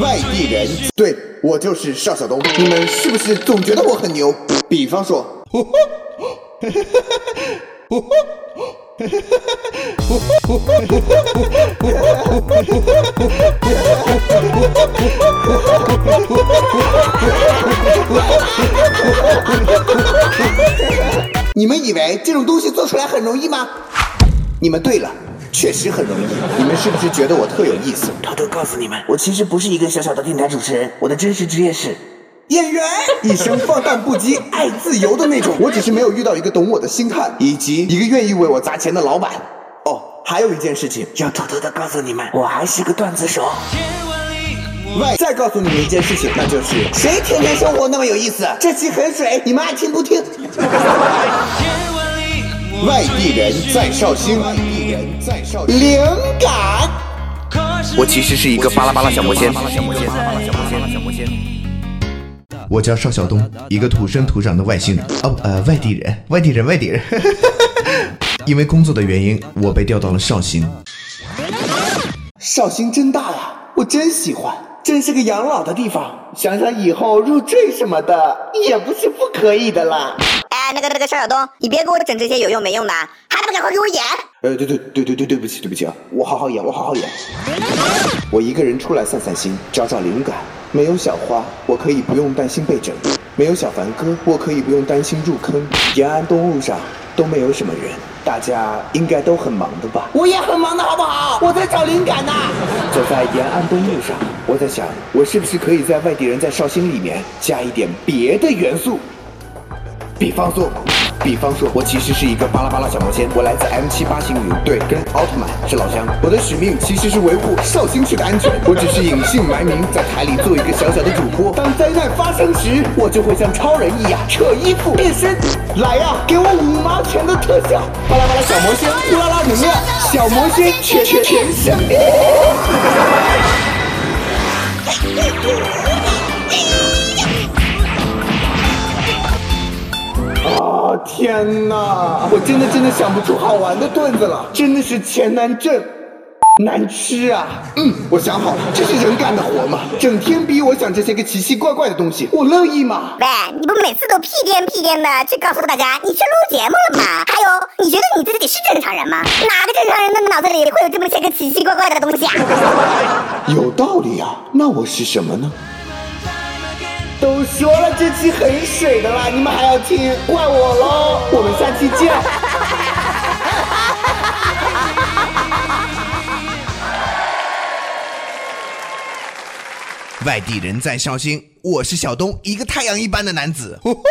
外地人，对我就是邵晓东。你们是不是总觉得我很牛？比方说，你们以为这种东西做出来很容易吗？你们对了，确实很容易。你们是不是觉得我特有意思？偷偷告诉你们，我其实不是一个小小的电台主持人，我的真实职业是演员，一生放荡不羁、爱自由的那种。我只是没有遇到一个懂我的星汉，以及一个愿意为我砸钱的老板。哦，还有一件事情，要偷偷的告诉你们，我还是个段子手。外，再告诉你们一件事情，那就是谁天天生活那么有意思？这期很水，你们爱听不听？外地人在绍兴，外地人在绍兴，灵感。我其实是一个巴拉巴拉小魔仙。我叫邵晓东，一个土生土长的外星人。哦，呃，外地人，外地人，外地人。因为工作的原因，我被调到了绍兴。绍兴真大呀，我真喜欢，真是个养老的地方。想想以后入赘什么的，也不是不可以的啦。哎，那个那个邵晓东，你别给我整这些有用没用的，还不赶快给我演！呃，对对对对对，对不起对不起啊，我好好演，我好好演。我一个人出来散散心，找找灵感。没有小花，我可以不用担心被整；没有小凡哥，我可以不用担心入坑。延安东路上都没有什么人，大家应该都很忙的吧？我也很忙的好不好？我在找灵感呢。走在延安东路上，我在想，我是不是可以在外地人在绍兴里面加一点别的元素？比方说，比方说，我其实是一个巴拉巴拉小魔仙，我来自 M 七八星云，对，跟奥特曼是老乡。我的使命其实是维护绍兴区的安全，我只是隐姓埋名，在台里做一个小小的主播。当灾难发生时，我就会像超人一样扯衣服变身。来呀，给我五毛钱的特效！巴拉巴拉小魔仙，呼啦啦能量，小魔仙全全全胜天哪！我真的真的想不出好玩的段子了，真的是钱难挣，难吃啊！嗯，我想好了，这是人干的活吗？整天逼我想这些个奇奇怪怪的东西，我乐意吗？喂，你不每次都屁颠屁颠的去告诉大家你去录节目了吗？还有，你觉得你自己是正常人吗？哪个正常人的脑子里会有这么些个奇奇怪怪的东西啊？有道理啊，那我是什么呢？都说了这期很水的啦，你们还要听，怪我喽！我们下期见。外地人在绍兴，我是小东，一个太阳一般的男子。呼呼